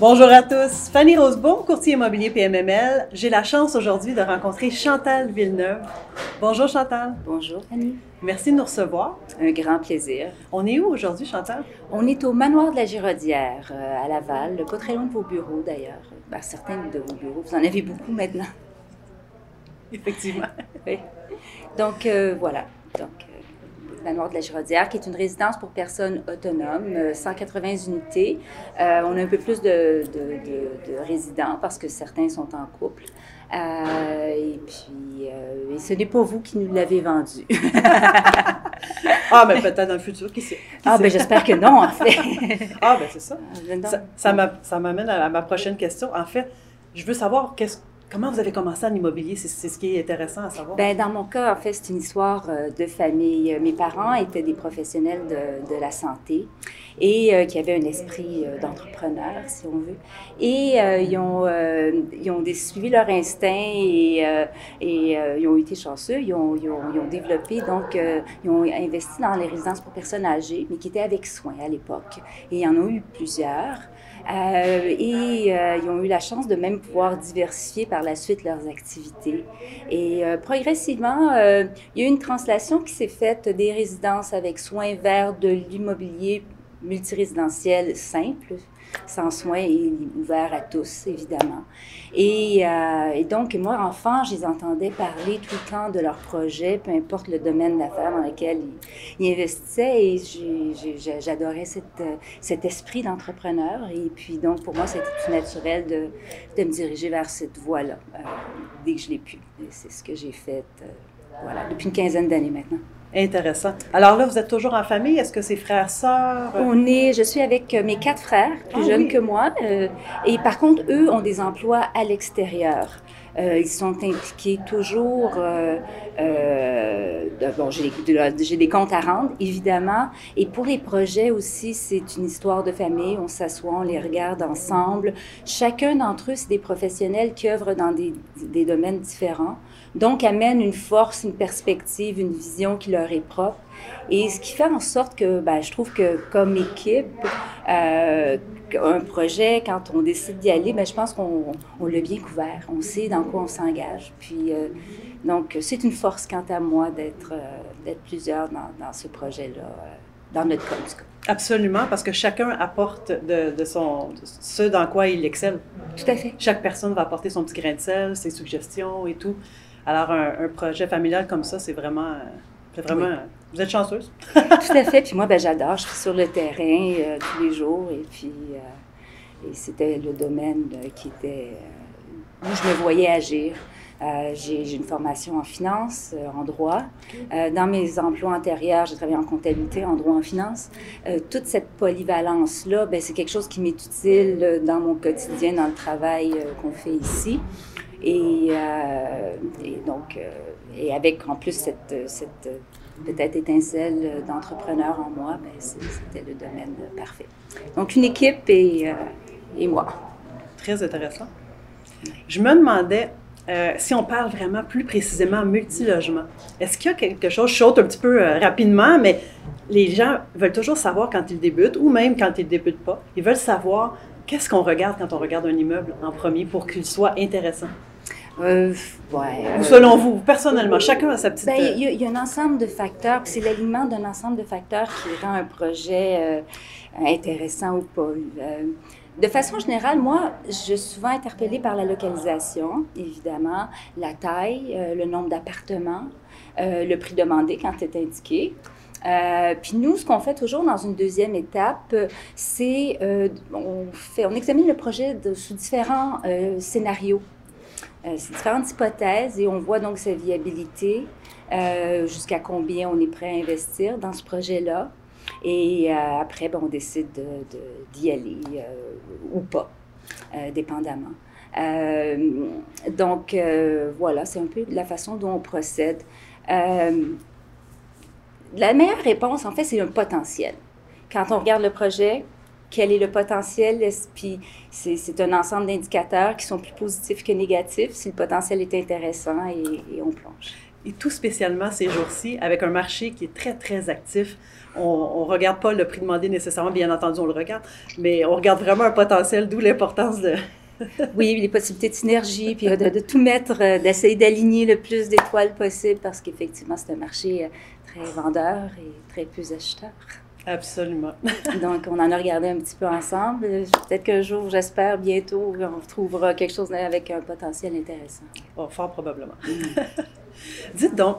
Bonjour à tous, Fanny Rosebaum, courtier immobilier PMML. J'ai la chance aujourd'hui de rencontrer Chantal Villeneuve. Bonjour Chantal. Bonjour Fanny. Merci de nous recevoir. Un grand plaisir. On est où aujourd'hui Chantal? On est au manoir de la Giraudière euh, à Laval, pas très loin de vos bureaux d'ailleurs. Ben, certains de vos bureaux, vous en avez beaucoup maintenant. Effectivement. oui. Donc euh, voilà. Donc, Manoir de la Giraudière, qui est une résidence pour personnes autonomes, 180 euh, unités. Euh, on a un peu plus de, de, résidents parce que certains sont en couple. Euh, et puis, et ce n'est pas vous qui nous l'avez vendu. ah, mais peut-être dans le futur, qui sait? ah, ben j'espère que non, en fait. ah, ben c'est ça. ça, ça m'amène à ma prochaine question. En fait, je veux savoir qu'est-ce Comment vous avez commencé en immobilier? C'est ce qui est intéressant à savoir. Bien, dans mon cas, en fait, c'est une histoire euh, de famille. Mes parents étaient des professionnels de, de la santé et euh, qui avaient un esprit euh, d'entrepreneur, si on veut. Et ils, ont, ils ont suivi leur instinct et, et ils ont été chanceux. Ils ont, ils ont, ils ont développé, donc, ils ont investi dans les résidences pour personnes âgées, mais qui étaient avec soins à l'époque. Et il y en a eu plusieurs. Euh, et euh, ils ont eu la chance de même pouvoir diversifier par la suite leurs activités. Et euh, progressivement, il y a eu une translation qui s'est faite des résidences avec soins vers de l'immobilier multirésidentiel simple, sans soins et ouvert à tous, évidemment. Et, euh, et, donc, moi, enfant, je les entendais parler tout le temps de leurs projets, peu importe le domaine d'affaires dans lequel ils, investissaient. Et j'adorais cet esprit d'entrepreneur. Et puis, donc, pour moi, c'était tout naturel de, de, me diriger vers cette voie-là, euh, dès que je l'ai pu. C'est ce que j'ai fait, euh, voilà, depuis une quinzaine d'années maintenant. Intéressant. Alors là, vous êtes toujours en famille? Est-ce que c'est frères, sœurs? On est, je suis avec euh, mes quatre frères, plus ah jeunes que moi. Euh, et par contre, eux ont des emplois à l'extérieur. Euh, ils sont impliqués toujours. Euh, euh, bon, j'ai des comptes à rendre, évidemment. Et pour les projets aussi, c'est une histoire de famille. On s'assoit, on les regarde ensemble. Chacun d'entre eux, c'est des professionnels qui œuvrent dans des, des domaines différents. Donc, amènent une force, une perspective, une vision qui leur est propre. Et ce qui fait en sorte que ben, je trouve que comme équipe, euh, un projet, quand on décide d'y aller, ben, je pense qu'on on, l'a bien couvert. On sait dans quoi on s'engage. Puis, euh, donc, c'est une force quant à moi d'être euh, plusieurs dans, dans ce projet-là, euh, dans notre cas, Absolument, parce que chacun apporte de, de, son, ce dans quoi il excelle. Tout à fait. Chaque personne va apporter son petit grain de sel, ses suggestions et tout. Alors, un, un projet familial comme ça, c'est vraiment vraiment. Vous êtes chanceuse. Tout à fait. Puis moi, ben, j'adore. Je suis sur le terrain euh, tous les jours. Et puis, euh, et c'était le domaine euh, qui était. où je me voyais agir. j'ai une formation en finance, en droit. dans mes emplois antérieurs, j'ai travaillé en comptabilité, en droit, en finance. toute cette polyvalence-là, ben, c'est quelque chose qui m'est utile dans mon quotidien, dans le travail qu'on fait ici. Et, et donc, et avec en plus cette, peut-être étincelle d'entrepreneur en moi, ben c'était le domaine parfait. Donc une équipe et, euh, et moi. Très intéressant. Je me demandais, euh, si on parle vraiment plus précisément multilogement, est-ce qu'il y a quelque chose, je saute un petit peu euh, rapidement, mais les gens veulent toujours savoir quand ils débutent, ou même quand ils ne débutent pas, ils veulent savoir qu'est-ce qu'on regarde quand on regarde un immeuble en premier pour qu'il soit intéressant. Euh, ouais, Ou selon vous, personnellement, chacun a sa petite... Ben, il y, a un ensemble de facteurs, c'est l'alignement d'un ensemble de facteurs qui rend un projet euh, intéressant ou pas. Euh, de façon générale, moi, je suis souvent interpellée par la localisation, évidemment, la taille, euh, le nombre d'appartements, le prix demandé quand c'est indiqué. Euh, puis nous, ce qu'on fait toujours dans une deuxième étape, c'est euh, on, fait, on examine le projet de, sous différents euh, scénarios. Euh, c'est différentes hypothèses et on voit donc sa viabilité, euh, jusqu'à combien on est prêt à investir dans ce projet-là. Et euh, après, ben, on décide d'y aller ou pas, dépendamment. donc, voilà, c'est un peu la façon dont on procède. la meilleure réponse, en fait, c'est un potentiel. Quand on regarde le projet, quel est le potentiel. Puis c'est un ensemble d'indicateurs qui sont plus positifs que négatifs si le potentiel est intéressant et, on plonge. et tout spécialement ces jours-ci, avec un marché qui est très, très actif. On ne regarde pas le prix demandé nécessairement, bien entendu, on le regarde, mais on regarde vraiment un potentiel, d'où l'importance de, oui, les possibilités de synergie, puis de, tout mettre, euh, d'essayer d'aligner le plus d'étoiles possible, parce qu'effectivement, c'est un marché euh, très vendeur et très peu acheteur. Absolument. Donc, on en a regardé un petit peu ensemble. Peut-être qu'un jour, j'espère bientôt, on trouvera quelque chose avec un potentiel intéressant. Oh, fort probablement. Mm. Dites donc,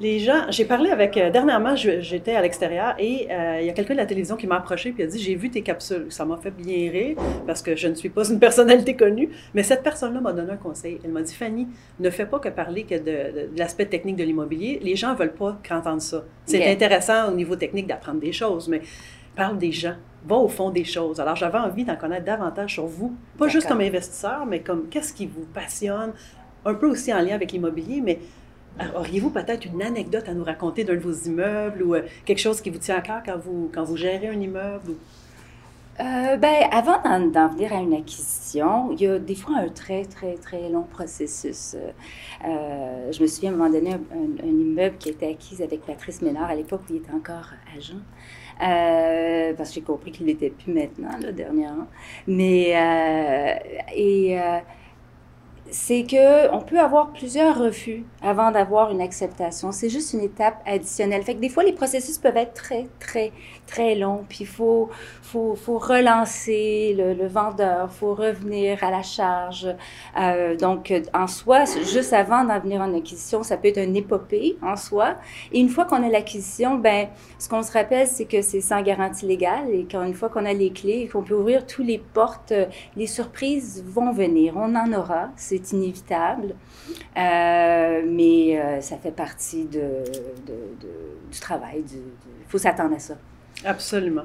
les gens, j'ai parlé avec, euh, dernièrement, j'étais à l'extérieur et euh, il y a quelqu'un de la télévision qui m'a approché et a dit J'ai vu tes capsules. Ça m'a fait bien rire parce que je ne suis pas une personnalité connue, mais cette personne-là m'a donné un conseil. Elle m'a dit Fanny, ne fais pas que parler que de, l'aspect technique de l'immobilier. Les gens ne veulent pas qu'entendre ça. C'est intéressant au niveau technique d'apprendre des choses, mais parle des gens, va au fond des choses. Alors, j'avais envie d'en connaître davantage sur vous, pas juste comme investisseur, mais comme qu'est-ce qui vous passionne, un peu aussi en lien avec l'immobilier, mais Auriez-vous peut-être une anecdote à nous raconter d'un de vos immeubles ou euh, quelque chose qui vous tient à cœur quand vous, quand vous gérez un immeuble? Euh, ben, avant d'en venir à une acquisition, il y a des fois un très, très, très long processus. Euh, je me souviens à un moment donné, un, immeuble qui était acquis avec Patrice Ménard à l'époque où il était encore agent. parce que j'ai compris qu'il n'était plus maintenant, là, dernièrement. Mais, et c'est que on peut avoir plusieurs refus avant d'avoir une acceptation. C'est juste une étape additionnelle. Fait que des fois, les processus peuvent être très, très, très longs. Puis il faut, faut, faut, relancer le, le vendeur, faut revenir à la charge. Euh, donc, en soi, juste avant d'en venir en acquisition, ça peut être une épopée en soi. Et une fois qu'on a l'acquisition, ben, ce qu'on se rappelle, c'est que c'est sans garantie légale et qu'une fois qu'on a les clés, qu'on peut ouvrir toutes les portes, les surprises vont venir. On en aura. Inévitable, euh, mais euh, ça fait partie du travail. Il faut s'attendre à ça. Absolument.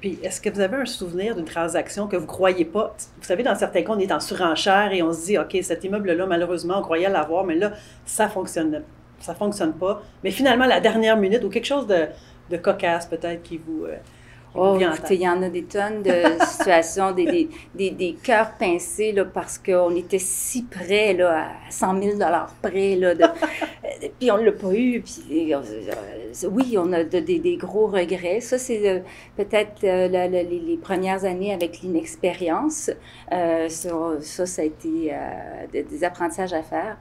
Puis, est-ce que vous avez un souvenir d'une transaction que vous ne croyez pas? Vous savez, dans certains cas, on est en surenchère et on se dit, OK, cet immeuble-là, malheureusement, on croyait l'avoir, mais là, ça fonctionne, ça fonctionne pas. Mais finalement, la dernière minute, ou quelque chose de, de cocasse peut-être qui vous... Euh, Oh, il y en a des tonnes de situations, des, des, des, des, cœurs pincés, là, parce qu'on était si près, là, à 100 000 près, là, de, puis on ne l'a pas eu, puis euh, oui, on a des, gros regrets. Ça, c'est euh, peut-être euh, les, premières années avec l'inexpérience. ça, ça, a été des apprentissages à faire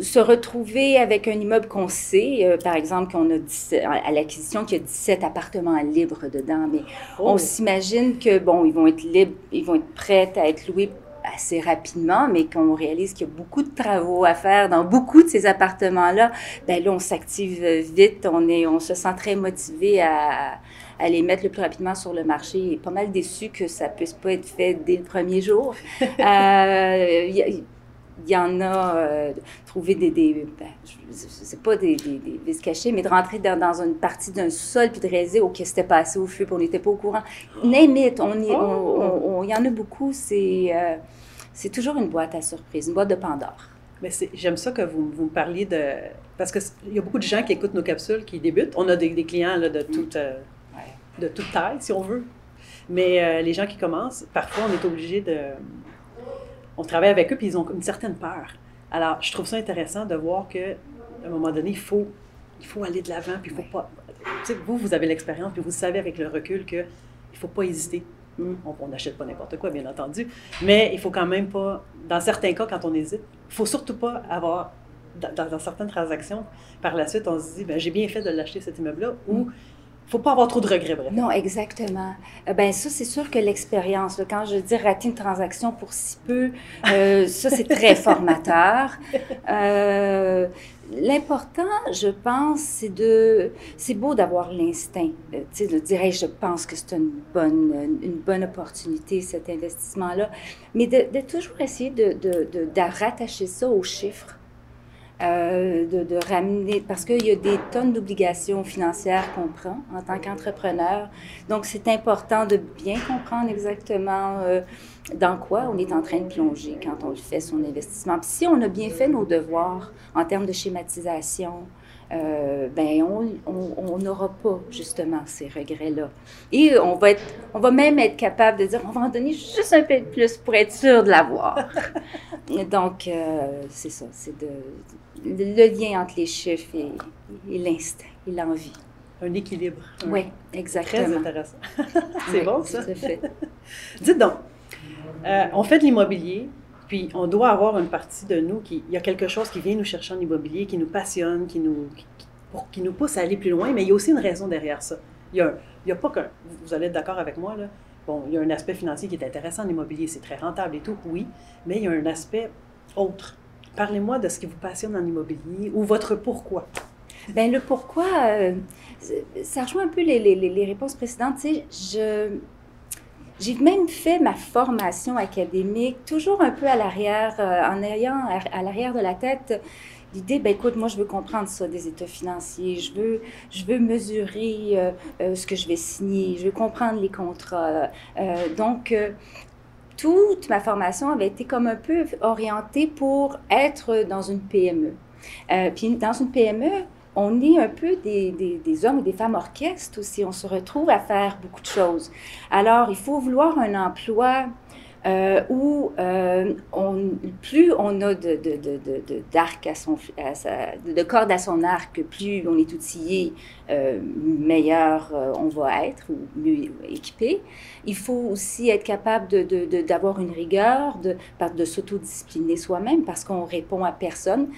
se retrouver avec un immeuble qu'on sait, euh, par exemple, qu'on a à l'acquisition, qu'il y a 17 appartements libres dedans, mais on oh. s'imagine que, bon, ils vont être libres, ils vont être prêts à être loués assez rapidement, mais qu'on réalise qu'il y a beaucoup de travaux à faire dans beaucoup de ces appartements-là, ben là, on s'active vite, on, est, on se sent très motivé à, à les mettre le plus rapidement sur le marché. Et pas mal déçu que ça puisse pas être fait dès le premier jour. euh, il y en a euh, trouvé des, des ben, c'est pas des, des, des vis cachés, mais de rentrer dans, dans une partie d'un sol puis de réaliser ok c'était passé au feu puis on n'était pas au courant. Name it, on y, on, il y en a beaucoup. C'est euh, c'est toujours une boîte à surprise, une boîte de Pandore. Mais j'aime ça que vous, vous me parliez de parce que il y a beaucoup de gens qui écoutent nos capsules qui débutent. On a des, clients là, de mm. toute euh, de toute taille si on veut, mais les gens qui commencent, parfois on est obligé de on travaille avec eux, puis ils ont une certaine peur. Alors, je trouve ça intéressant de voir qu'à un moment donné, il faut, il faut aller de l'avant, puis il faut pas... Vous, vous avez l'expérience, puis vous savez avec le recul qu'il ne faut pas hésiter. Hmm, on n'achète pas n'importe quoi, bien entendu, mais il faut quand même pas... Dans certains cas, quand on hésite, il ne faut surtout pas avoir... Dans, certaines transactions, par la suite, on se dit, ben, j'ai bien fait de l'acheter cet immeuble-là, ou faut pas avoir trop de regrets, bref. Non, exactement. Euh, ben ça, c'est sûr que l'expérience, quand je dis rater une transaction pour si peu, euh, ça, c'est très formateur. Euh, L'important, je pense, c'est de... C'est beau d'avoir l'instinct, euh, tu sais, de dire, je pense que c'est une bonne, une bonne opportunité, cet investissement-là, mais de, de, toujours essayer de, de, de rattacher ça aux chiffres. Euh, de, de, ramener, parce qu'il y a des tonnes d'obligations financières qu'on prend en tant qu'entrepreneur. Donc, c'est important de bien comprendre exactement euh, dans quoi on est en train de plonger quand on fait son investissement. Puis si on a bien fait nos devoirs en termes de schématisation, euh, ben on n'aura pas justement ces regrets-là. Et on va, être, on va même être capable de dire, on va en donner juste un peu de plus pour être sûr de l'avoir. Donc, euh, c'est ça, c'est de, le lien entre les chiffres et, et l'instinct et l'envie. Un équilibre. Oui, exactement. Très intéressant. c'est bon, ça? Tout à fait. Dites donc, euh, on fait de l'immobilier, puis on doit avoir une partie de nous qui, il y a quelque chose qui vient nous chercher en immobilier, qui nous passionne, qui nous, qui, qui nous pousse à aller plus loin, mais il y a aussi une raison derrière ça. Il y a, a pas qu'un, vous allez être d'accord avec moi, là, bon, il y a un aspect financier qui est intéressant en immobilier, c'est très rentable et tout, oui, mais il y a un aspect autre. Parlez-moi de ce qui vous passionne en immobilier ou votre pourquoi. Bien, le pourquoi, euh, ça rejoint un peu les, les, les réponses précédentes. Je, j'ai même fait ma formation académique toujours un peu à l'arrière, euh, en ayant à, l'arrière de la tête l'idée, ben écoute, moi je veux comprendre ça des états financiers, je veux, je veux mesurer euh, euh, ce que je vais signer, je veux comprendre les contrats. donc, toute ma formation avait été comme un peu orientée pour être dans une PME. puis dans une PME, on est un peu des, des, hommes et des femmes orchestres aussi. On se retrouve à faire beaucoup de choses. Alors, il faut vouloir un emploi euh, où euh, plus on a de, de, de, d'arc à son, de cordes à son arc, plus on est outillé, euh, meilleur on va être ou mieux équipé. Il faut aussi être capable de, d'avoir une rigueur, de, de s'autodiscipliner soi-même parce qu'on répond à personne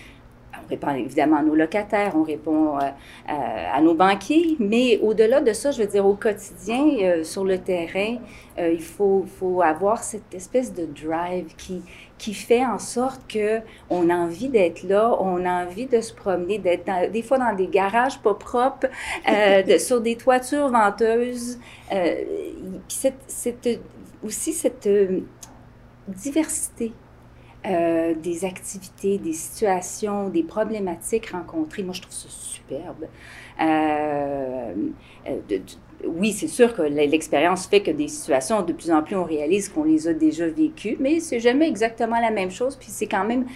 on répond évidemment à nos locataires, on répond euh, euh, à nos banquiers, mais au-delà de ça, je veux dire, au quotidien, euh, sur le terrain, il faut, faut, avoir cette espèce de drive qui, qui fait en sorte que on a envie d'être là, on a envie de se promener, d'être des fois dans des garages pas propres, de, sur des toitures venteuses. puis cette, aussi cette diversité euh, des activités, des situations, des problématiques rencontrées. Moi, je trouve ça superbe. Euh, euh, oui, c'est sûr que l'expérience fait que des situations, de plus en plus, on réalise qu'on les a déjà vécues, mais c'est jamais exactement la même chose. Puis c'est quand même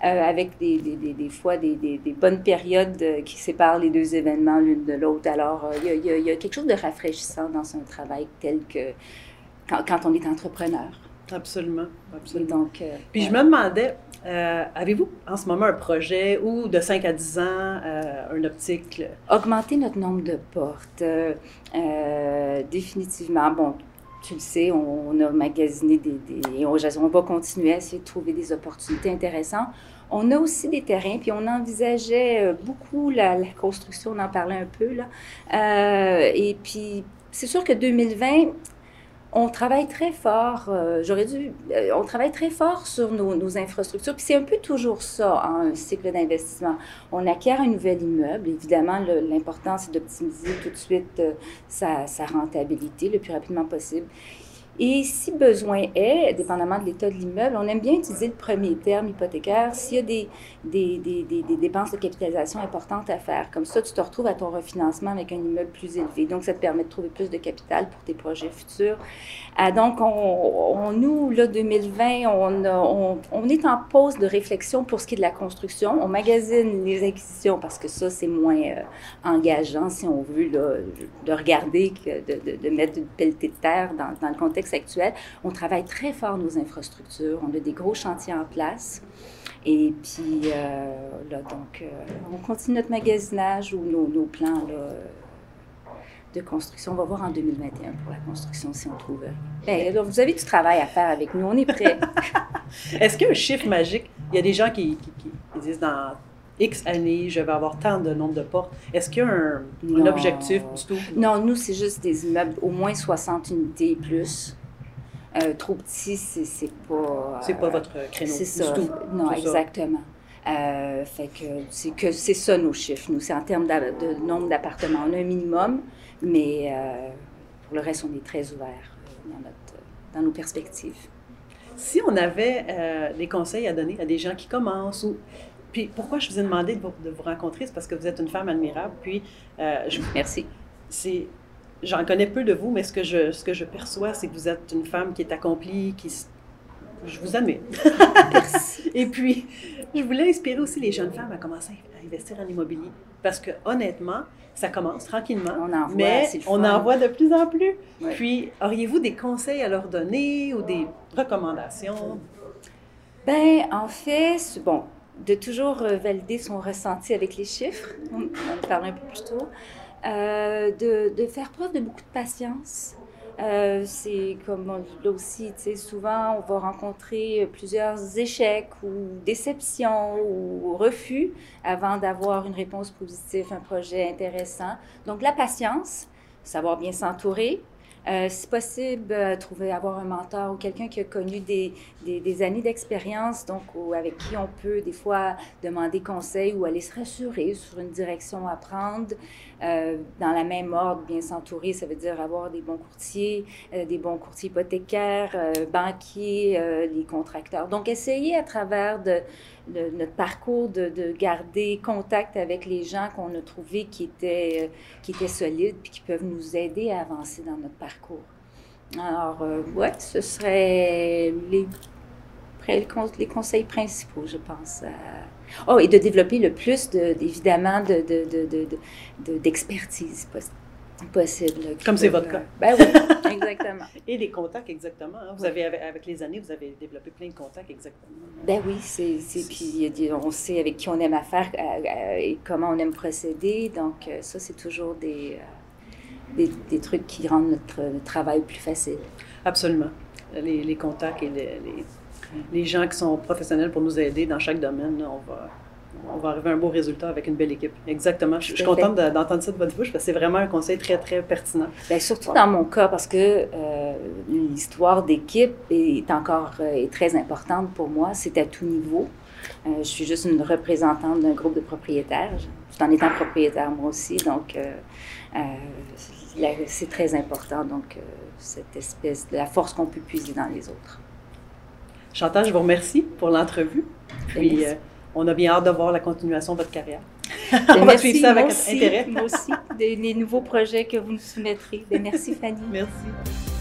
avec des, fois des, bonnes périodes qui séparent les deux événements l'une de l'autre. Alors, il y, a quelque chose de rafraîchissant dans un travail tel que quand on est entrepreneur. Absolument, absolument. Donc, euh, Puis je me demandais, euh, avez-vous en ce moment un projet ou de 5 à 10 ans, euh, un optique? Augmenter notre nombre de portes. définitivement. Bon, tu le sais, on, a magasiné des, des on, on, va continuer à essayer de trouver des opportunités intéressantes. On a aussi des terrains, puis on envisageait beaucoup la, la construction, on en parlait un peu là. et puis, c'est sûr que 2020, on travaille très fort, euh, j'aurais dû, euh, on travaille très fort sur nos, infrastructures. Puis c'est un peu toujours ça, hein, un cycle d'investissement. On acquiert un nouvel immeuble. Évidemment, l'important, c'est d'optimiser tout de suite euh, sa, sa, rentabilité le plus rapidement possible. Et si besoin est, dépendamment de l'état de l'immeuble, on aime bien utiliser le premier terme hypothécaire s'il y a des, des, des, des, dépenses de capitalisation importantes à faire. Comme ça, tu te retrouves à ton refinancement avec un immeuble plus élevé. Donc, ça te permet de trouver plus de capital pour tes projets futurs. Ah, donc, on, nous, là, 2020, on, on, on, est en pause de réflexion pour ce qui est de la construction. On magasine les acquisitions parce que ça, c'est moins euh, engageant, si on veut, là, de regarder que de, de, mettre une pelletée de terre dans, dans le contexte actuel. On travaille très fort nos infrastructures. On a des gros chantiers en place. Et puis, euh, là, donc, euh, on continue notre magasinage ou nos, plans là, de construction. On va voir en 2021 pour la construction si on trouve. Bien, alors, vous avez du travail à faire avec nous. On est prêts. Est-ce qu'il y a un chiffre magique? Il y a des gens qui disent dans X années, je vais avoir tant de nombre de portes. Est-ce qu'il y a un, un objectif du tout? Non, nous, c'est juste des immeubles, au moins 60 unités et plus. Euh, trop petit, c'est pas. Euh, c'est pas votre créneau. C'est ça. Tout. Non, exactement. Euh, fait que c'est que c'est ça nos chiffres. Nous, c'est en termes de nombre d'appartements. On a un minimum, mais pour le reste, on est très ouvert dans, notre, dans nos perspectives. Si on avait des conseils à donner à des gens qui commencent ou puis pourquoi je vous ai demandé de vous, de vous rencontrer, c'est parce que vous êtes une femme admirable. Puis je, merci. C'est j'en connais peu de vous, mais ce que je, ce que je perçois, c'est que vous êtes une femme qui est accomplie, qui, je vous admire. Merci. Et puis, je voulais inspirer aussi les jeunes femmes à commencer à investir en immobilier. Parce que honnêtement, ça commence tranquillement. On en voit, mais on en voit de plus en plus. Ouais. Puis, auriez-vous des conseils à leur donner ou des recommandations? Ben, en fait, bon, de toujours euh, valider son ressenti avec les chiffres, on en parlait un peu plus tôt, euh, de, de faire preuve de beaucoup de patience. Euh, c'est comme on là aussi, souvent on va rencontrer plusieurs échecs ou déceptions ou refus avant d'avoir une réponse positive, un projet intéressant. Donc la patience, savoir bien s'entourer, euh, si possible, euh, trouver, avoir un mentor ou quelqu'un qui a connu des, des, des années d'expérience, donc ou avec qui on peut des fois demander conseil ou aller se rassurer sur une direction à prendre. Euh, dans la même ordre, bien s'entourer, ça veut dire avoir des bons courtiers, euh, des bons courtiers hypothécaires, euh, banquiers, les contracteurs. Donc, essayer à travers notre parcours de, de garder contact avec les gens qu'on a trouvés qui étaient, qui étaient solides puis qui peuvent nous aider à avancer dans notre parcours. Alors, ouais, ce serait les, les con- les conseils principaux, je pense. Oh, et de développer le plus, de, évidemment, de, de, de, de, de- de- d'expertise poss- possible. Comme c'est votre cas. euh, Ben oui, exactement. Et des contacts, exactement. hein. Vous avez, avec, les années, vous avez développé plein de contacts, exactement. Ben oui, c'est, puis on sait avec qui on aime affaire et comment on aime procéder. Donc, euh, ça, c'est toujours des, euh, des, des trucs qui rendent notre, notre travail plus facile. Absolument. Les, les contacts et les, les, les gens qui sont professionnels pour nous aider dans chaque domaine, là, on va, on va arriver à un beau résultat avec une belle équipe. Exactement. Je, je suis contente de- d'entendre ça de votre bouche parce que c'est vraiment un conseil très, très pertinent. Bien, surtout dans mon cas, parce que euh, l'histoire d'équipe est encore euh, est très importante pour moi. C'est à tout niveau. Euh, je suis juste une représentante d'un groupe de propriétaires, tout en étant propriétaire moi aussi. Donc, euh, c'est très important. Donc, cette espèce de la force qu'on peut puiser dans les autres. Chantal, je vous remercie pour l'entrevue. Puis, Merci. euh, on a bien hâte de voir la continuation de votre carrière. Ben, on va suivre ça avec aussi, intérêt. Moi aussi, des, nouveaux projets que vous nous soumettrez. Ben, merci, Fanny. Merci.